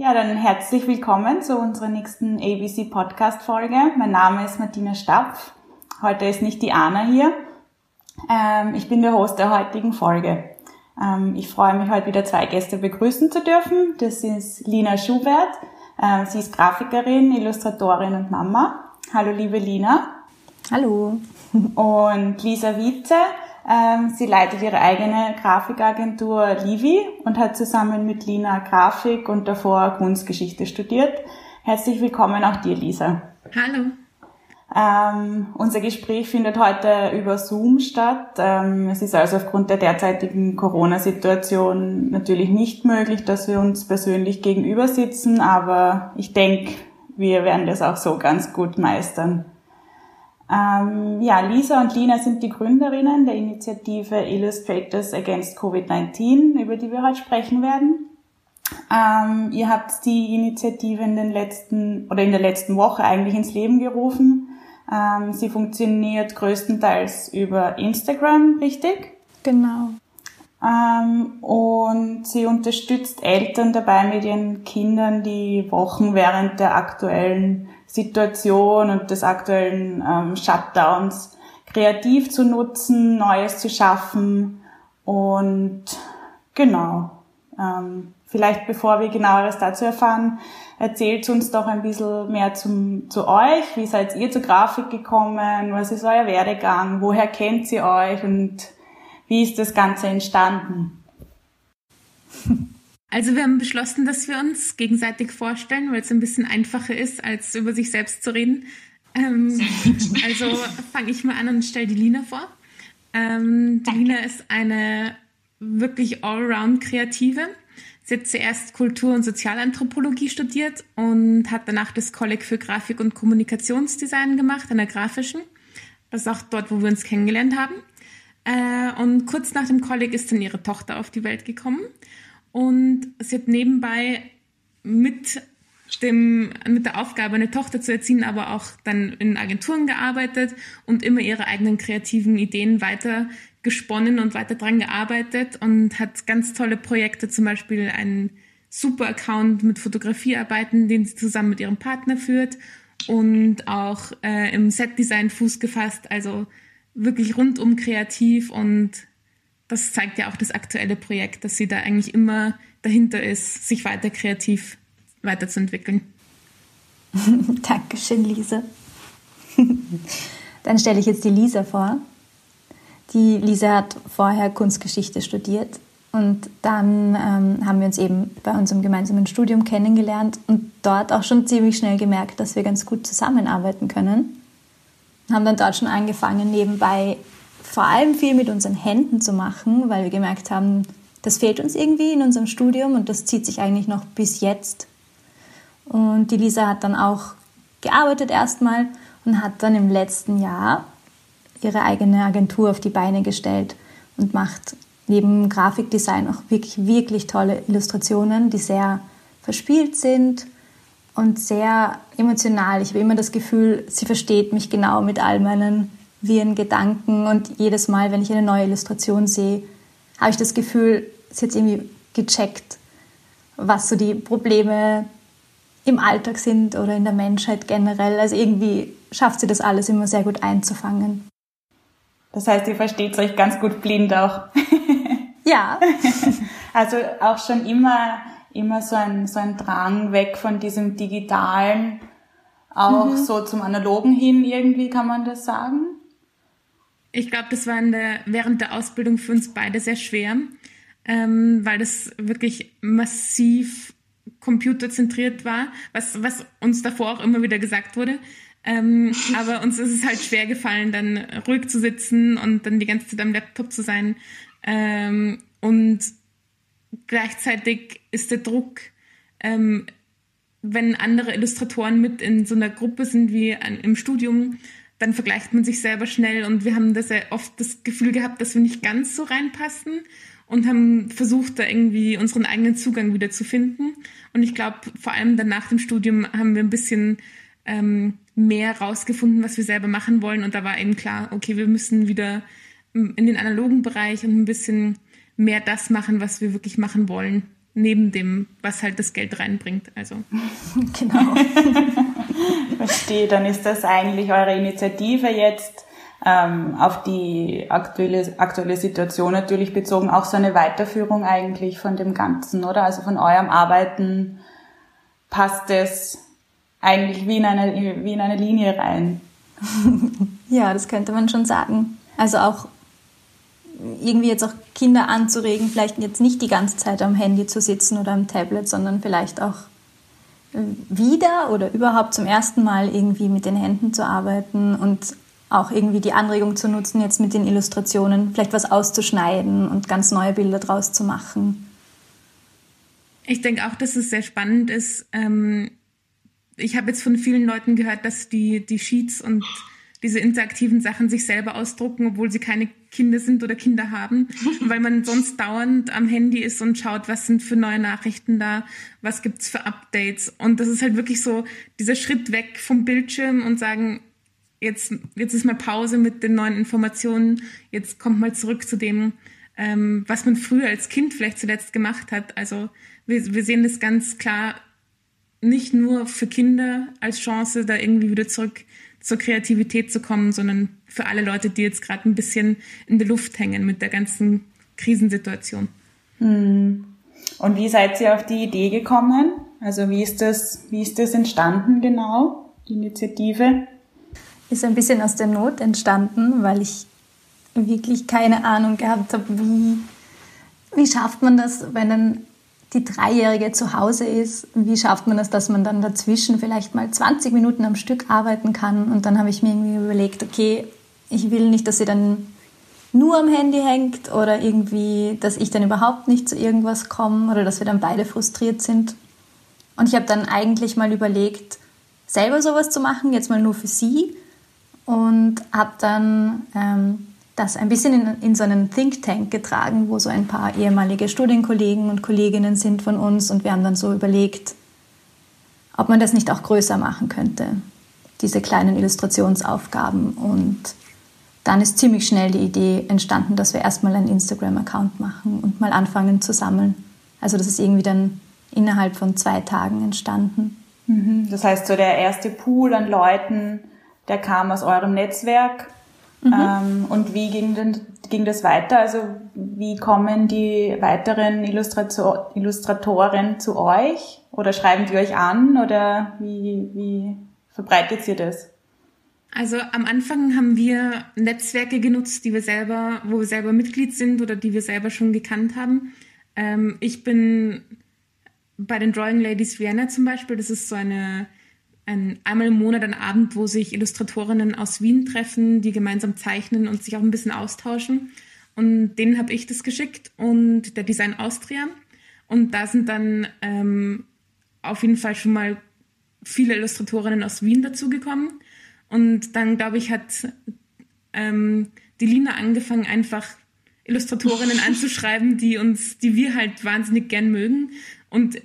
Ja, dann herzlich willkommen zu unserer nächsten ABC Podcast Folge. Mein Name ist Martina Stapf. Heute ist nicht die Anna hier. Ähm, ich bin der Host der heutigen Folge. Ähm, ich freue mich heute wieder zwei Gäste begrüßen zu dürfen. Das ist Lina Schubert. Ähm, sie ist Grafikerin, Illustratorin und Mama. Hallo liebe Lina. Hallo. Und Lisa Wietze. Ähm, sie leitet ihre eigene Grafikagentur Livi und hat zusammen mit Lina Grafik und davor Kunstgeschichte studiert. Herzlich willkommen auch dir, Lisa. Hallo. Ähm, unser Gespräch findet heute über Zoom statt. Ähm, es ist also aufgrund der derzeitigen Corona-Situation natürlich nicht möglich, dass wir uns persönlich gegenüber sitzen, aber ich denke, wir werden das auch so ganz gut meistern. Ähm, ja, Lisa und Lina sind die Gründerinnen der Initiative Illustrators Against COVID-19, über die wir heute sprechen werden. Ähm, ihr habt die Initiative in den letzten oder in der letzten Woche eigentlich ins Leben gerufen ähm, sie funktioniert größtenteils über Instagram, richtig? Genau. Ähm, und sie unterstützt Eltern dabei, mit ihren Kindern die Wochen während der aktuellen Situation und des aktuellen ähm, Shutdowns kreativ zu nutzen, Neues zu schaffen und genau. Ähm, vielleicht bevor wir genaueres dazu erfahren, Erzählt uns doch ein bisschen mehr zum, zu euch. Wie seid ihr zur Grafik gekommen? Was ist euer Werdegang? Woher kennt ihr euch? Und wie ist das Ganze entstanden? Also wir haben beschlossen, dass wir uns gegenseitig vorstellen, weil es ein bisschen einfacher ist, als über sich selbst zu reden. Ähm, also fange ich mal an und stelle die Lina vor. Ähm, die Lina ist eine wirklich allround Kreative. Sie hat zuerst Kultur- und Sozialanthropologie studiert und hat danach das Kolleg für Grafik- und Kommunikationsdesign gemacht an der Grafischen. Das ist auch dort, wo wir uns kennengelernt haben. Äh, und kurz nach dem Kolleg ist dann ihre Tochter auf die Welt gekommen. Und sie hat nebenbei mit dem, mit der Aufgabe, eine Tochter zu erziehen, aber auch dann in Agenturen gearbeitet und immer ihre eigenen kreativen Ideen weiter gesponnen und weiter dran gearbeitet und hat ganz tolle Projekte, zum Beispiel einen super Account mit Fotografiearbeiten, den sie zusammen mit ihrem Partner führt und auch äh, im Setdesign Fuß gefasst, also wirklich rundum kreativ und das zeigt ja auch das aktuelle Projekt, dass sie da eigentlich immer dahinter ist, sich weiter kreativ weiterzuentwickeln. Dankeschön, Lisa. Dann stelle ich jetzt die Lisa vor. Die Lisa hat vorher Kunstgeschichte studiert und dann ähm, haben wir uns eben bei unserem gemeinsamen Studium kennengelernt und dort auch schon ziemlich schnell gemerkt, dass wir ganz gut zusammenarbeiten können. Haben dann dort schon angefangen, nebenbei vor allem viel mit unseren Händen zu machen, weil wir gemerkt haben, das fehlt uns irgendwie in unserem Studium und das zieht sich eigentlich noch bis jetzt. Und die Lisa hat dann auch gearbeitet erstmal und hat dann im letzten Jahr ihre eigene Agentur auf die Beine gestellt und macht neben Grafikdesign auch wirklich, wirklich tolle Illustrationen, die sehr verspielt sind und sehr emotional. Ich habe immer das Gefühl, sie versteht mich genau mit all meinen wirren Gedanken und jedes Mal, wenn ich eine neue Illustration sehe, habe ich das Gefühl, sie hat irgendwie gecheckt, was so die Probleme im Alltag sind oder in der Menschheit generell. Also irgendwie schafft sie das alles immer sehr gut einzufangen. Das heißt, ihr versteht euch ganz gut blind auch. Ja. also auch schon immer, immer so ein, so ein Drang weg von diesem Digitalen, auch mhm. so zum Analogen hin irgendwie, kann man das sagen? Ich glaube, das war der, während der Ausbildung für uns beide sehr schwer, ähm, weil das wirklich massiv computerzentriert war, was, was uns davor auch immer wieder gesagt wurde. Ähm, aber uns ist es halt schwer gefallen, dann ruhig zu sitzen und dann die ganze Zeit am Laptop zu sein. Ähm, und gleichzeitig ist der Druck, ähm, wenn andere Illustratoren mit in so einer Gruppe sind wie an, im Studium, dann vergleicht man sich selber schnell und wir haben das ja oft das Gefühl gehabt, dass wir nicht ganz so reinpassen und haben versucht, da irgendwie unseren eigenen Zugang wieder zu finden. Und ich glaube, vor allem dann nach dem Studium haben wir ein bisschen ähm, mehr rausgefunden, was wir selber machen wollen. Und da war eben klar, okay, wir müssen wieder in den analogen Bereich und ein bisschen mehr das machen, was wir wirklich machen wollen, neben dem, was halt das Geld reinbringt. Also. genau. Verstehe, dann ist das eigentlich eure Initiative jetzt ähm, auf die aktuelle, aktuelle Situation natürlich bezogen, auch so eine Weiterführung eigentlich von dem Ganzen, oder? Also von eurem Arbeiten passt es eigentlich wie in eine, wie in eine Linie rein. ja, das könnte man schon sagen. Also auch irgendwie jetzt auch Kinder anzuregen, vielleicht jetzt nicht die ganze Zeit am Handy zu sitzen oder am Tablet, sondern vielleicht auch wieder oder überhaupt zum ersten Mal irgendwie mit den Händen zu arbeiten und auch irgendwie die Anregung zu nutzen, jetzt mit den Illustrationen vielleicht was auszuschneiden und ganz neue Bilder draus zu machen. Ich denke auch, dass es sehr spannend ist. Ähm, ich habe jetzt von vielen Leuten gehört, dass die, die Sheets und diese interaktiven Sachen sich selber ausdrucken, obwohl sie keine Kinder sind oder Kinder haben, weil man sonst dauernd am Handy ist und schaut, was sind für neue Nachrichten da, was gibt's für Updates und das ist halt wirklich so dieser Schritt weg vom Bildschirm und sagen, jetzt, jetzt ist mal Pause mit den neuen Informationen, jetzt kommt mal zurück zu dem, ähm, was man früher als Kind vielleicht zuletzt gemacht hat. Also wir, wir sehen das ganz klar nicht nur für Kinder als Chance, da irgendwie wieder zurück zur Kreativität zu kommen, sondern für alle Leute, die jetzt gerade ein bisschen in der Luft hängen mit der ganzen Krisensituation. Hm. Und wie seid ihr auf die Idee gekommen? Also wie ist das, wie ist das entstanden genau, die Initiative? ist ein bisschen aus der Not entstanden, weil ich wirklich keine Ahnung gehabt habe, wie, wie schafft man das, wenn dann die Dreijährige zu Hause ist, wie schafft man das, dass man dann dazwischen vielleicht mal 20 Minuten am Stück arbeiten kann. Und dann habe ich mir irgendwie überlegt, okay, ich will nicht, dass sie dann nur am Handy hängt oder irgendwie, dass ich dann überhaupt nicht zu irgendwas komme oder dass wir dann beide frustriert sind. Und ich habe dann eigentlich mal überlegt, selber sowas zu machen, jetzt mal nur für sie und habe dann ähm, das ein bisschen in, in so einen Think Tank getragen, wo so ein paar ehemalige Studienkollegen und Kolleginnen sind von uns und wir haben dann so überlegt, ob man das nicht auch größer machen könnte, diese kleinen Illustrationsaufgaben und dann ist ziemlich schnell die Idee entstanden, dass wir erstmal einen Instagram-Account machen und mal anfangen zu sammeln. Also das ist irgendwie dann innerhalb von zwei Tagen entstanden. Mhm. Das heißt, so der erste Pool an Leuten, der kam aus eurem Netzwerk. Mhm. Ähm, und wie ging, denn, ging das weiter? Also wie kommen die weiteren Illustrator, Illustratoren zu euch? Oder schreiben die euch an? Oder wie, wie verbreitet ihr das? Also am Anfang haben wir Netzwerke genutzt, die wir selber, wo wir selber Mitglied sind oder die wir selber schon gekannt haben. Ähm, ich bin bei den Drawing Ladies Vienna zum Beispiel, das ist so eine ein, einmal im Monat ein Abend, wo sich Illustratorinnen aus Wien treffen, die gemeinsam zeichnen und sich auch ein bisschen austauschen. Und denen habe ich das geschickt und der Design Austria. Und da sind dann ähm, auf jeden Fall schon mal viele Illustratorinnen aus Wien dazugekommen. Und dann, glaube ich, hat ähm, die Lina angefangen, einfach Illustratorinnen anzuschreiben, die uns, die wir halt wahnsinnig gern mögen. Und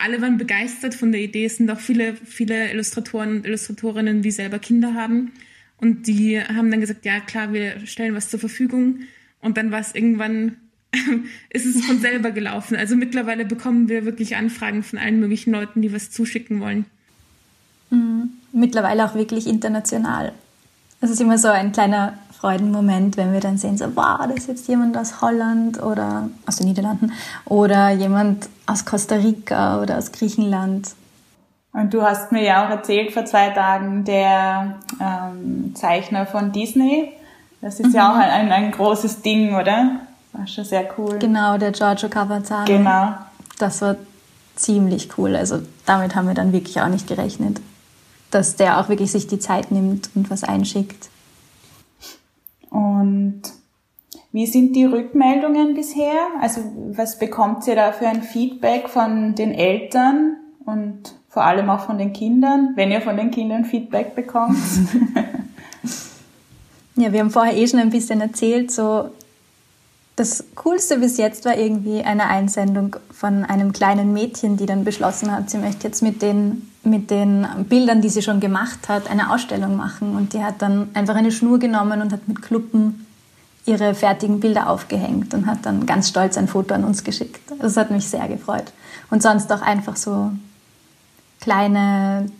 alle waren begeistert von der Idee. Es sind auch viele, viele Illustratoren und Illustratorinnen, die selber Kinder haben. Und die haben dann gesagt, ja klar, wir stellen was zur Verfügung. Und dann war es irgendwann, ist es von selber gelaufen. Also mittlerweile bekommen wir wirklich Anfragen von allen möglichen Leuten, die was zuschicken wollen. Mhm. Mittlerweile auch wirklich international. Es ist immer so ein kleiner Freudenmoment, wenn wir dann sehen, so, wow, da ist jetzt jemand aus Holland oder aus den Niederlanden oder jemand aus Costa Rica oder aus Griechenland. Und du hast mir ja auch erzählt vor zwei Tagen, der ähm, Zeichner von Disney, das ist mhm. ja auch ein, ein, großes Ding, oder? War schon sehr cool. Genau, der Giorgio Cavazzano. Genau. Das war ziemlich cool. Also damit haben wir dann wirklich auch nicht gerechnet, dass der auch wirklich sich die Zeit nimmt und was einschickt. Und wie sind die Rückmeldungen bisher? Also was bekommt ihr da für ein Feedback von den Eltern und vor allem auch von den Kindern, wenn ihr von den Kindern Feedback bekommt? ja, wir haben vorher eh schon ein bisschen erzählt, so das Coolste bis jetzt war irgendwie eine Einsendung von einem kleinen Mädchen, die dann beschlossen hat, sie möchte jetzt mit den, mit den Bildern, die sie schon gemacht hat, eine Ausstellung machen. Und die hat dann einfach eine Schnur genommen und hat mit Kluppen ihre fertigen Bilder aufgehängt und hat dann ganz stolz ein Foto an uns geschickt. Das hat mich sehr gefreut. Und sonst auch einfach so kleine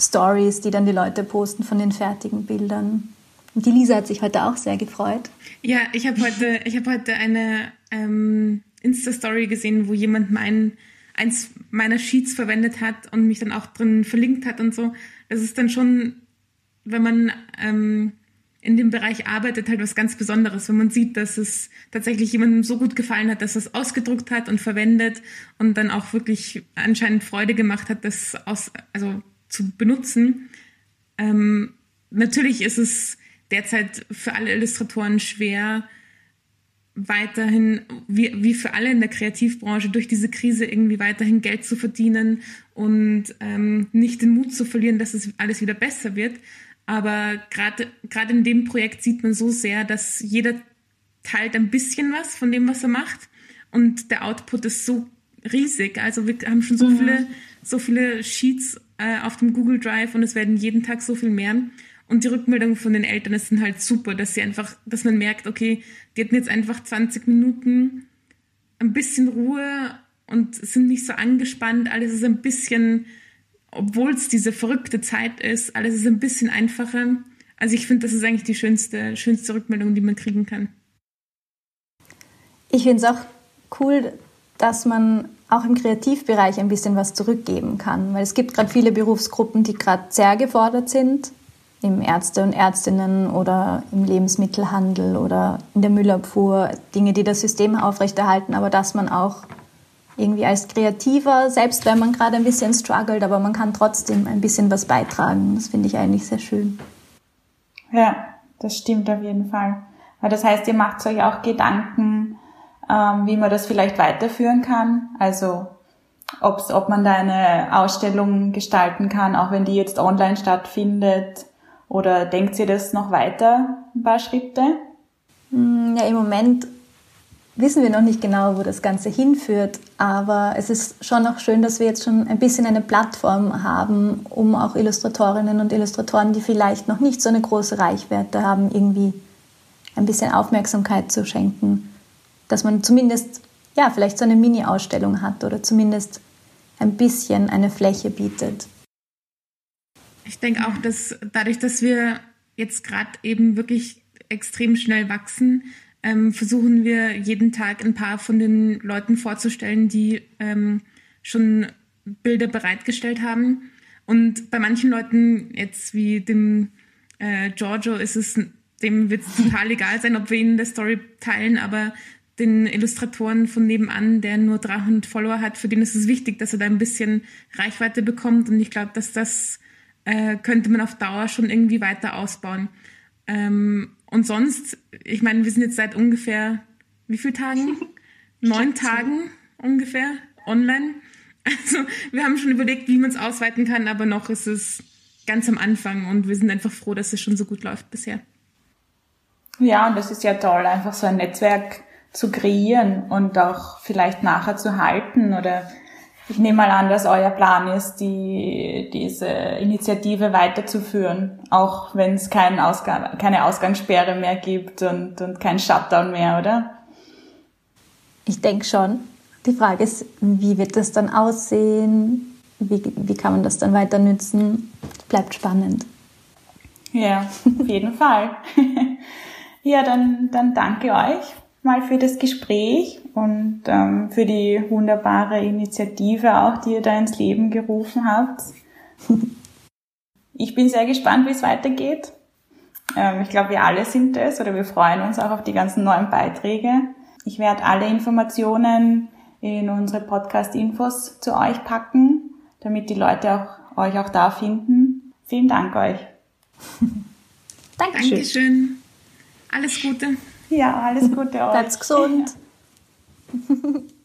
Stories, die dann die Leute posten von den fertigen Bildern. Und die Lisa hat sich heute auch sehr gefreut. Ja, ich habe heute, hab heute eine ähm, Insta-Story gesehen, wo jemand mein, eins meiner Sheets verwendet hat und mich dann auch drin verlinkt hat und so. Das ist dann schon, wenn man ähm, in dem Bereich arbeitet, halt was ganz Besonderes, wenn man sieht, dass es tatsächlich jemandem so gut gefallen hat, dass es ausgedruckt hat und verwendet und dann auch wirklich anscheinend Freude gemacht hat, das aus, also zu benutzen. Ähm, natürlich ist es derzeit für alle Illustratoren schwer, weiterhin, wie, wie für alle in der Kreativbranche, durch diese Krise irgendwie weiterhin Geld zu verdienen und ähm, nicht den Mut zu verlieren, dass es alles wieder besser wird. Aber gerade in dem Projekt sieht man so sehr, dass jeder teilt ein bisschen was von dem, was er macht. Und der Output ist so riesig. Also wir haben schon so mhm. viele, so viele Sheets äh, auf dem Google Drive und es werden jeden Tag so viel mehr. Und die Rückmeldung von den Eltern ist dann halt super, dass sie einfach, dass man merkt, okay, die hatten jetzt einfach 20 Minuten ein bisschen Ruhe und sind nicht so angespannt. Alles ist ein bisschen, obwohl es diese verrückte Zeit ist, alles ist ein bisschen einfacher. Also ich finde, das ist eigentlich die schönste, schönste Rückmeldung, die man kriegen kann. Ich finde es auch cool, dass man auch im Kreativbereich ein bisschen was zurückgeben kann, weil es gibt gerade viele Berufsgruppen, die gerade sehr gefordert sind im Ärzte und Ärztinnen oder im Lebensmittelhandel oder in der Müllabfuhr, Dinge, die das System aufrechterhalten, aber dass man auch irgendwie als Kreativer, selbst wenn man gerade ein bisschen struggelt, aber man kann trotzdem ein bisschen was beitragen. Das finde ich eigentlich sehr schön. Ja, das stimmt auf jeden Fall. Das heißt, ihr macht euch auch Gedanken, ähm, wie man das vielleicht weiterführen kann. Also ob's, ob man da eine Ausstellung gestalten kann, auch wenn die jetzt online stattfindet oder denkt ihr das noch weiter, ein paar Schritte? Hm, ja, im Moment wissen wir noch nicht genau, wo das Ganze hinführt, aber es ist schon auch schön, dass wir jetzt schon ein bisschen eine Plattform haben, um auch Illustratorinnen und Illustratoren, die vielleicht noch nicht so eine große Reichweite haben, irgendwie ein bisschen Aufmerksamkeit zu schenken. Dass man zumindest, ja, vielleicht so eine Mini-Ausstellung hat oder zumindest ein bisschen eine Fläche bietet. Ich denke auch, dass dadurch, dass wir jetzt gerade eben wirklich extrem schnell wachsen, ähm, versuchen wir jeden Tag ein paar von den Leuten vorzustellen, die ähm, schon Bilder bereitgestellt haben. Und bei manchen Leuten, jetzt wie dem äh, Giorgio, ist es, dem wird es total egal sein, ob wir ihnen das Story teilen, aber den Illustratoren von nebenan, der nur 300 Follower hat, für den ist es wichtig, dass er da ein bisschen Reichweite bekommt. Und ich glaube, dass das äh, könnte man auf Dauer schon irgendwie weiter ausbauen. Ähm, und sonst, ich meine, wir sind jetzt seit ungefähr wie viel Tagen? Neun Tagen ungefähr online. Also wir haben schon überlegt, wie man es ausweiten kann, aber noch ist es ganz am Anfang und wir sind einfach froh, dass es schon so gut läuft bisher. Ja, und das ist ja toll, einfach so ein Netzwerk zu kreieren und auch vielleicht nachher zu halten oder ich nehme mal an, dass euer Plan ist, die, diese Initiative weiterzuführen, auch wenn es kein Ausgang, keine Ausgangssperre mehr gibt und, und kein Shutdown mehr, oder? Ich denke schon. Die Frage ist, wie wird das dann aussehen? Wie, wie kann man das dann weiter nützen? Bleibt spannend. Ja, auf jeden Fall. ja, dann, dann danke euch mal für das Gespräch und ähm, für die wunderbare Initiative auch, die ihr da ins Leben gerufen habt. Ich bin sehr gespannt, wie es weitergeht. Ähm, ich glaube, wir alle sind es oder wir freuen uns auch auf die ganzen neuen Beiträge. Ich werde alle Informationen in unsere Podcast-Infos zu euch packen, damit die Leute auch, euch auch da finden. Vielen Dank euch. Dankeschön. Dankeschön. Alles Gute. Ja, alles Gute euch. Bleibt gesund. Ja.